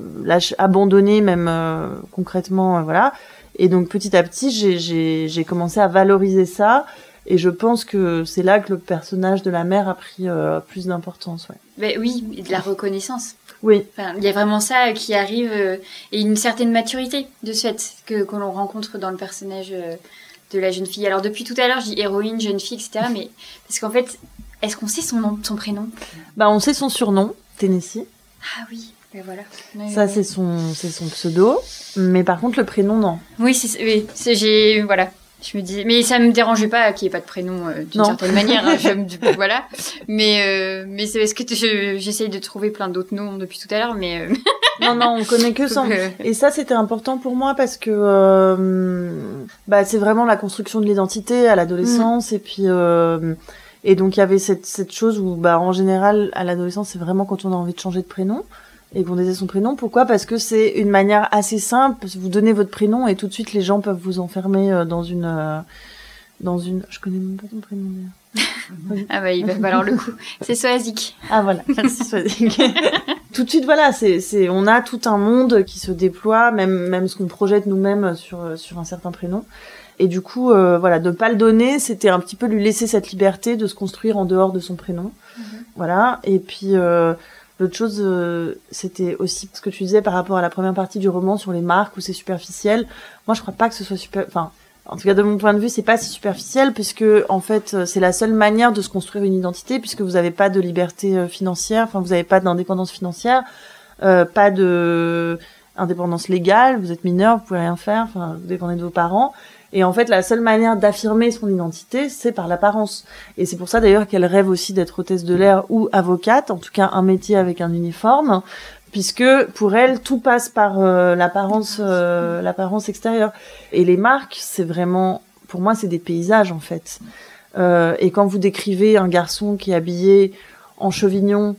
abandonner, même euh, concrètement, euh, voilà. Et donc petit à petit, j'ai commencé à valoriser ça. Et je pense que c'est là que le personnage de la mère a pris euh, plus d'importance. Ouais. Ben oui, et de la reconnaissance. Oui. Enfin, il y a vraiment ça qui arrive et une certaine maturité de ce fait que, que l'on rencontre dans le personnage de la jeune fille. Alors depuis tout à l'heure, je dis héroïne, jeune fille, etc. Mais parce qu'en fait, est-ce qu'on sait son nom, son prénom? Bah, on sait son surnom, Tennessee. Ah oui, ben voilà. ça, c'est son, c'est son pseudo. Mais par contre, le prénom, non. Oui, c'est, oui, j'ai, voilà. Je me dis, mais ça me dérangeait pas qu'il n'y ait pas de prénom euh, d'une certaine manière. Hein, [LAUGHS] voilà. Mais euh, mais c'est parce que j'essaye de trouver plein d'autres noms depuis tout à l'heure, mais euh, non non, on connaît que [LAUGHS] ça. Et ça, c'était important pour moi parce que bah c'est vraiment la construction de l'identité à l'adolescence mm. et puis et donc il y avait cette cette chose où bah en général à l'adolescence c'est vraiment quand on a envie de changer de prénom et qu'on disait son prénom. Pourquoi? Parce que c'est une manière assez simple. Vous donnez votre prénom et tout de suite les gens peuvent vous enfermer euh, dans une euh, dans une. Je connais même pas ton prénom d'ailleurs. [LAUGHS] ah bah il va falloir le coup. C'est Soazic. Ah voilà, [LAUGHS] merci Soazic. Tout de suite voilà, c'est c'est on a tout un monde qui se déploie, même même ce qu'on projette nous-mêmes sur sur un certain prénom. Et du coup, euh, voilà, de pas le donner, c'était un petit peu lui laisser cette liberté de se construire en dehors de son prénom. Mhm. Voilà. Et puis, euh, L'autre chose, euh, c'était aussi ce que tu disais par rapport à la première partie du roman sur les marques où c'est superficiel. Moi, je crois pas que ce soit super. Enfin, en tout cas, de mon point de vue, c'est pas si superficiel puisque en fait, euh, c'est la seule manière de se construire une identité puisque vous n'avez pas de liberté euh, financière. Enfin, vous n'avez pas d'indépendance financière, euh, pas de indépendance légale. Vous êtes mineur, vous pouvez rien faire. Enfin, vous dépendez de vos parents. Et en fait, la seule manière d'affirmer son identité, c'est par l'apparence. Et c'est pour ça d'ailleurs qu'elle rêve aussi d'être hôtesse de l'air ou avocate, en tout cas un métier avec un uniforme, puisque pour elle, tout passe par euh, l'apparence, euh, l'apparence extérieure. Et les marques, c'est vraiment, pour moi, c'est des paysages en fait. Euh, et quand vous décrivez un garçon qui est habillé en chevignon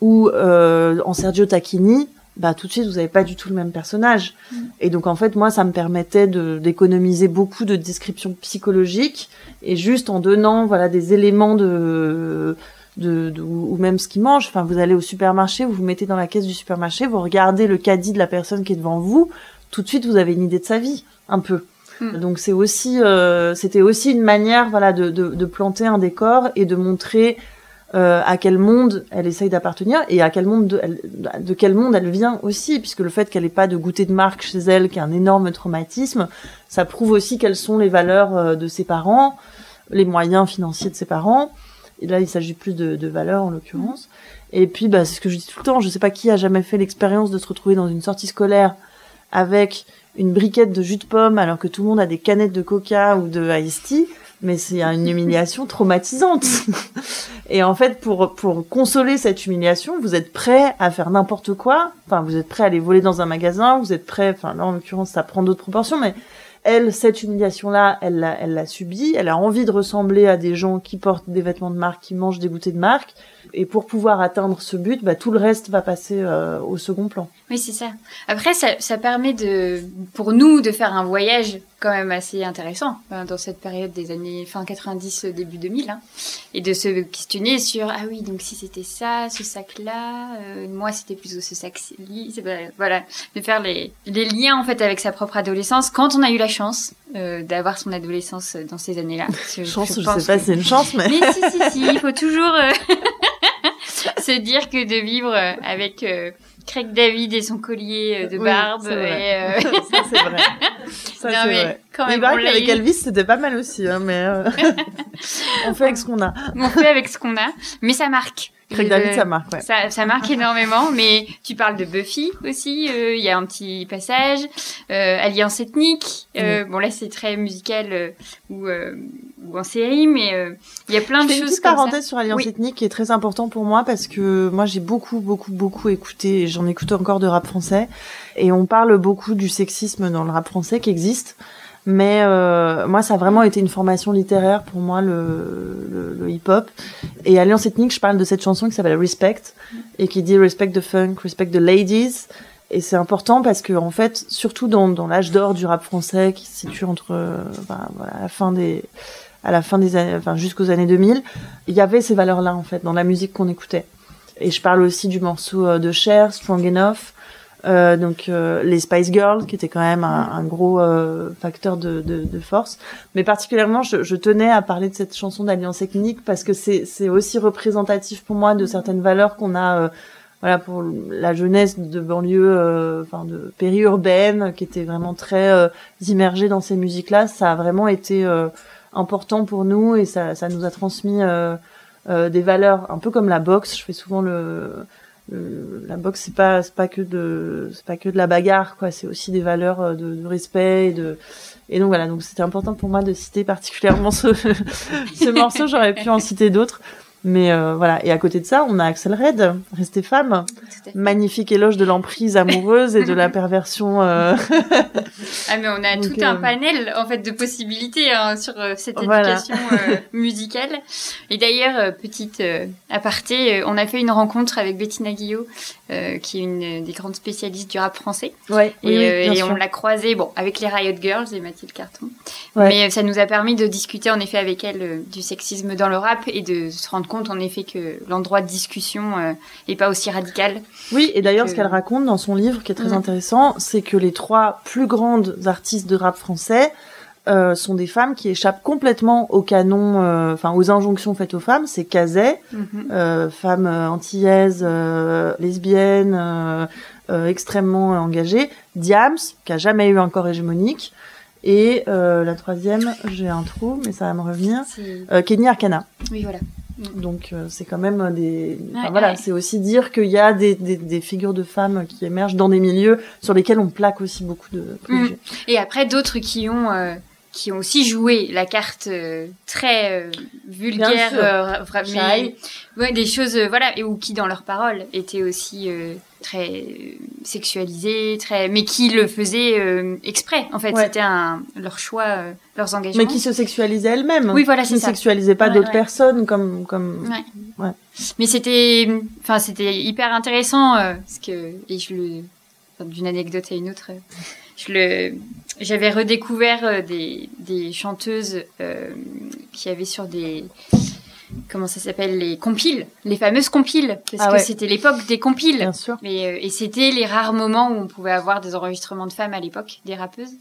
ou en Sergio Tacchini, bah tout de suite vous n'avez pas du tout le même personnage. Mm. Et donc en fait moi ça me permettait de d'économiser beaucoup de descriptions psychologiques et juste en donnant voilà des éléments de de, ou même ce qu'il mange. Enfin vous allez au supermarché, vous vous mettez dans la caisse du supermarché, vous regardez le caddie de la personne qui est devant vous, tout de suite vous avez une idée de sa vie un peu. Mm. Donc c'est aussi euh, c'était aussi une manière voilà de, de, de planter un décor et de montrer euh, à quel monde elle essaye d'appartenir et à quel monde de, de, quel monde elle vient aussi, puisque le fait qu'elle n'ait pas de goûter de marque chez elle, qui est un énorme traumatisme, ça prouve aussi quelles sont les valeurs euh, de ses parents, les moyens financiers de ses parents. Et là, il s'agit plus de, de valeurs en l'occurrence. Et puis, bah, c'est ce que je dis tout le temps. Je sais pas qui a jamais fait l'expérience de se retrouver dans une sortie scolaire avec une briquette de jus de pomme alors que tout le monde a des canettes de coca ou de iced tea mais c'est une humiliation traumatisante. [LAUGHS] et en fait, pour pour consoler cette humiliation, vous êtes prêt à faire n'importe quoi. Enfin, vous êtes prêt à aller voler dans un magasin. Vous êtes prêt. Enfin, là, en l'occurrence, ça prend d'autres proportions, mais elle, cette humiliation-là, elle l'a, elle subie. Elle a envie de ressembler à des gens qui portent des vêtements de marque, qui mangent des goûters de marque. Et pour pouvoir atteindre ce but, bah, tout le reste va passer euh, au second plan. Oui, c'est ça. Après, ça, ça permet de, pour nous de faire un voyage quand même assez intéressant hein, dans cette période des années fin 90, début 2000, hein, et de se questionner sur ah oui donc si c'était ça, ce sac-là, euh, moi c'était plutôt ce sac-ci, voilà, de faire les, les liens en fait avec sa propre adolescence quand on a eu la chance euh, d'avoir son adolescence dans ces années-là. [LAUGHS] chance, je, sais pas, c'est une chance, mais. Mais si si si, il faut [LAUGHS] toujours [LAUGHS] se dire que de vivre avec Craig David et son collier euh, de barbe. et, euh, [LAUGHS] Ça, c'est vrai. [LAUGHS] Ça, Non, mais vrai. quand même, il qu'avec. Elvis, c'était pas mal aussi, hein, mais euh, [LAUGHS] on fait avec ce qu'on a. on fait avec ce qu'on a, mais ça marque. Craig David, ça marque, ouais. Ça, ça marque énormément, mais tu parles de Buffy aussi. euh, Il y a un petit passage, euh, alliance ethnique. euh, Bon là c'est très musical euh, ou euh, ou en série, mais euh, il y a plein Je de fais une choses petite comme parenthèse sur Alliance Oui. Ethnique qui est très important pour moi parce que moi j'ai beaucoup beaucoup beaucoup écouté j'en écoute encore de rap français et on parle beaucoup du sexisme dans le rap français qui existe mais euh, moi ça a vraiment été une formation littéraire pour moi le, le, le hip-hop. Et Alliance Ethnique je parle de cette chanson qui s'appelle Respect et qui dit Respect the funk, Respect the ladies. Et c'est important parce que en fait surtout dans, dans l'âge d'or du rap français qui se situe entre ben, voilà, la fin des à la fin des années, enfin jusqu'aux années 2000, il y avait ces valeurs-là en fait dans la musique qu'on écoutait. Et je parle aussi du morceau euh, de Cher, Strong Enough, euh, donc euh, les Spice Girls qui étaient quand même un, un gros euh, facteur de, de, de force. Mais particulièrement, je, je tenais à parler de cette chanson d'Alliance Ethnique parce que c'est aussi représentatif pour moi de certaines valeurs qu'on a. euh, voilà pour la jeunesse de banlieue, euh, enfin de périurbaine, qui était vraiment très euh, immergée dans ces musiques-là, ça a vraiment été euh, important pour nous et ça, ça nous a transmis euh, euh, des valeurs un peu comme la boxe. Je fais souvent le, le- la boxe, c'est pas c'est pas que de c'est pas que de la bagarre quoi. C'est aussi des valeurs euh, de, de respect et de et donc voilà. Donc c'était important pour moi de citer particulièrement ce [LAUGHS] ce morceau. J'aurais pu en citer d'autres. Mais euh, voilà, et à côté de ça, on a Axel Red, Restez femme, magnifique éloge de l'emprise amoureuse et de la [LAUGHS] perversion. euh, Ah mais on a Donc, tout un euh, panel en fait de possibilités hein, sur cette éducation [LAUGHS] musicale. Et d'ailleurs petite aparté, on a fait une rencontre avec Bettina Guillot, qui est une des grandes spécialistes du rap français. Ouais, Et, oui, oui, bien et sûr. on l'a croisée bon avec les Riot Girls et Mathilde Carton. Ouais. Mais ça nous a permis de discuter en effet avec elle du sexisme dans le rap et de se rendre compte en effet que l'endroit de discussion euh, est pas aussi radical. Oui, et d'ailleurs, que- ce qu'elle raconte dans son livre, qui est très Mm. intéressant, c'est que les trois plus grandes artistes de rap français euh, sont des femmes qui échappent complètement au canon, euh, enfin aux injonctions faites aux femmes. C'est Cazet, euh, femme antillaise, lesbienne, extrêmement engagée. Diams, qui a jamais eu un corps hégémonique. Et la troisième, j'ai un trou, mais ça va me revenir. Kenny Arcana. Oui voilà. Donc euh, c'est quand même des. enfin, Ouais, voilà, ouais. c'est aussi dire qu'il y a des, des, des figures de femmes qui émergent dans des milieux sur lesquels on plaque aussi beaucoup de préjugés. Et après d'autres qui ont euh, qui ont aussi joué la carte euh, très euh, vulgaire, euh, mais ouais, des choses euh, voilà et ou qui dans leurs paroles étaient aussi très sexualisées, très mais qui le faisaient exprès. En fait, Ouais. c'était un leur choix, leurs engagements. Mais qui se sexualisaient elles-mêmes. Oui, voilà, qui c'est ne ça. sexualisaient pas Ouais, d'autres personnes comme comme. Mais c'était, enfin, c'était hyper intéressant parce que et je le, enfin, d'une anecdote à une autre, je le, j'avais redécouvert euh, des des chanteuses euh, qui avaient sur des comment ça s'appelle les compiles, les fameuses compiles, parce Ah que ouais. c'était l'époque des compiles. Bien sûr. Mais, euh, et c'était les rares moments où on pouvait avoir des enregistrements de femmes à l'époque, des rappeuses.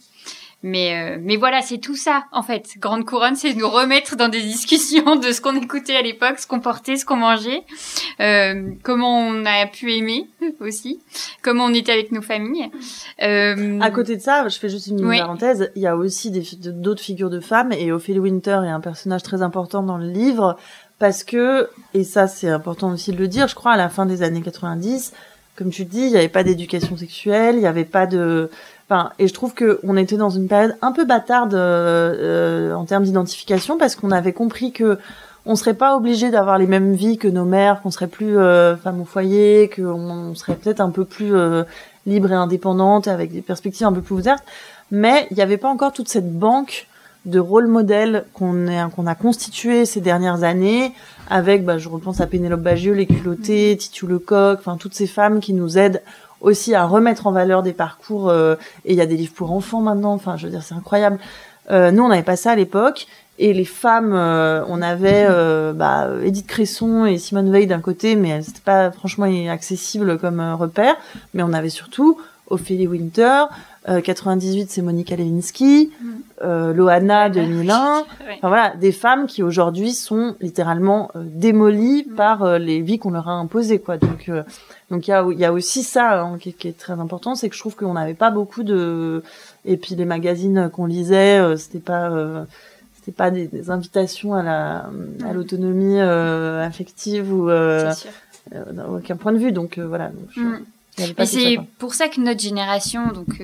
Mais, euh, mais voilà, c'est tout ça, en fait. Grande Couronne, c'est nous remettre dans des discussions de ce qu'on écoutait à l'époque, ce qu'on portait, ce qu'on mangeait, euh, comment on a pu aimer aussi, comment on était avec nos familles. Euh, À côté de ça, je fais juste une Oui. parenthèse. Il y a aussi d'autres figures de femmes et Ophélie Winter est un personnage très important dans le livre parce que et ça c'est important aussi de le dire. Je crois à la fin des années 90, comme tu dis, il n'y avait pas d'éducation sexuelle, il n'y avait pas de Et je trouve que on était dans une période un peu bâtarde euh, euh, en termes d'identification parce qu'on avait compris que on serait pas obligé d'avoir les mêmes vies que nos mères, qu'on serait plus euh, femme au foyer, qu'on on serait peut-être un peu plus euh, libre et indépendante avec des perspectives un peu plus ouvertes. Mais il n'y avait pas encore toute cette banque de rôle modèle qu'on qu'on a constitué ces dernières années avec, bah, je repense à Pénélope Bagieux, les culottés, Titu Lecoq, enfin toutes ces femmes qui nous aident aussi à remettre en valeur des parcours. euh, et il y a des livres pour enfants maintenant. Enfin, je veux dire, c'est incroyable. Euh, nous, on n'avait pas ça à l'époque. Et les femmes, euh, on avait euh, bah, Edith Cresson et Simone Veil d'un côté, mais c'était pas franchement accessible comme euh, repère. Mais on avait surtout Ophélie Winter. 98, c'est Monica Lewinsky. Mm. Euh, Loana 2001. [LAUGHS] Enfin voilà, des femmes qui aujourd'hui sont littéralement démolies mm. par les vies qu'on leur a imposées, quoi. Donc, donc il y a, y a aussi ça hein, qui, qui, est très important, c'est que je trouve qu'on n'avait pas beaucoup de. Et puis les magazines qu'on lisait, c'était pas c'est pas des, des, invitations à la à l'autonomie euh, affective ou euh, euh, aucun point de vue donc euh, voilà donc, mm. Mais c'est pour ça que notre génération donc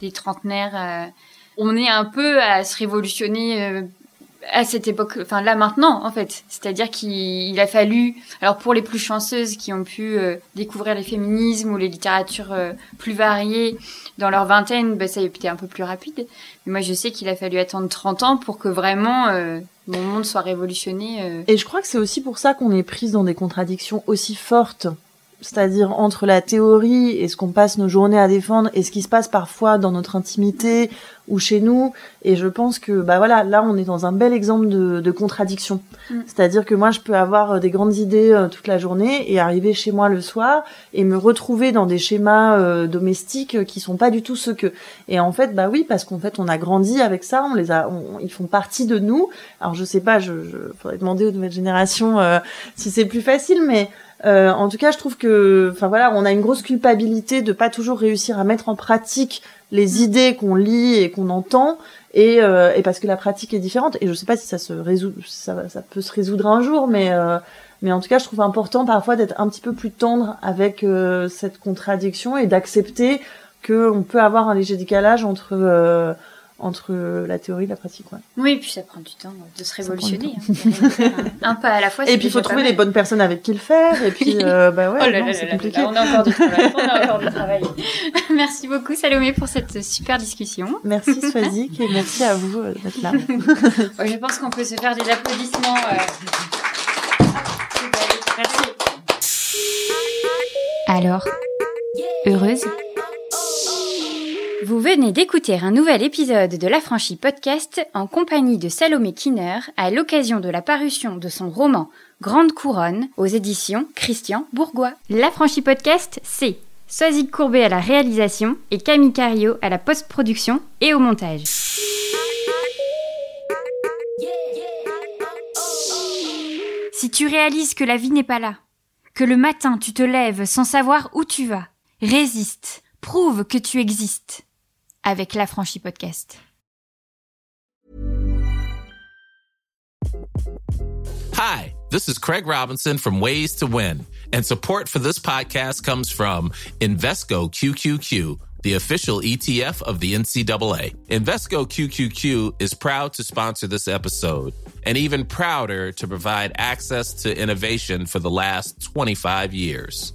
des trentenaires on est un peu à se révolutionner à cette époque, enfin là maintenant en fait, c'est-à-dire qu'il a fallu, alors pour les plus chanceuses qui ont pu découvrir les féminismes ou les littératures plus variées dans leur vingtaine, bah, ça a été un peu plus rapide. Mais moi je sais qu'il a fallu attendre 30 ans pour que vraiment mon monde soit révolutionné. Et je crois que c'est aussi pour ça qu'on est prise dans des contradictions aussi fortes c'est-à-dire entre la théorie et ce qu'on passe nos journées à défendre et ce qui se passe parfois dans notre intimité ou chez nous. Et je pense que, bah voilà, là, on est dans un bel exemple de, de contradiction. Mm. C'est-à-dire que moi, je peux avoir euh, des grandes idées euh, toute la journée et arriver chez moi le soir et me retrouver dans des schémas euh, domestiques qui sont pas du tout ceux que. Et en fait, bah oui, parce qu'en fait, on a grandi avec ça, on les a, ils font partie de nous. Alors, je sais pas, je, je faudrait demander aux nouvelles générations si c'est plus facile, mais euh, en tout cas, je trouve que, enfin voilà, on a une grosse culpabilité de pas toujours réussir à mettre en pratique les idées qu'on lit et qu'on entend, et, euh, et, parce que la pratique est différente. Et je sais pas si ça se résout, ça, ça peut se résoudre un jour, mais euh, mais en tout cas, je trouve important parfois d'être un petit peu plus tendre avec euh, cette contradiction et d'accepter que on peut avoir un léger décalage entre euh, entre la théorie et la pratique. Ouais. Oui, puis ça prend du temps de se révolutionner. Hein. [LAUGHS] un, pas à la fois. Et puis il faut trouver les bonnes personnes avec qui le faire. Et puis [LAUGHS] euh, bah ouais, oh c'est compliqué. on a encore du travail. On a encore du travail. [LAUGHS] merci beaucoup Salomé pour cette super discussion. Merci Swazik et merci à vous euh, d'être là. je pense qu'on peut se faire des applaudissements. Euh... Merci. Alors, heureuse vous venez d'écouter un nouvel épisode de l'Affranchi Podcast en compagnie de Salomé Kinner à l'occasion de la parution de son roman Grande Couronne aux éditions Christian Bourgois. L'Affranchi Podcast, c'est Soazic Courbet à la réalisation et Camille Cario à la post-production et au montage. Si tu réalises que la vie n'est pas là, que le matin tu te lèves sans savoir où tu vas, résiste, prouve que tu existes. Avec l'Affranchi Podcast. Hi, this is Craig Robinson from Ways to Win, and support for this podcast comes from Invesco QQQ the official ETF of the NCAA. Invesco QQQ is proud to sponsor this episode and even prouder to provide access to innovation for the last 25 years.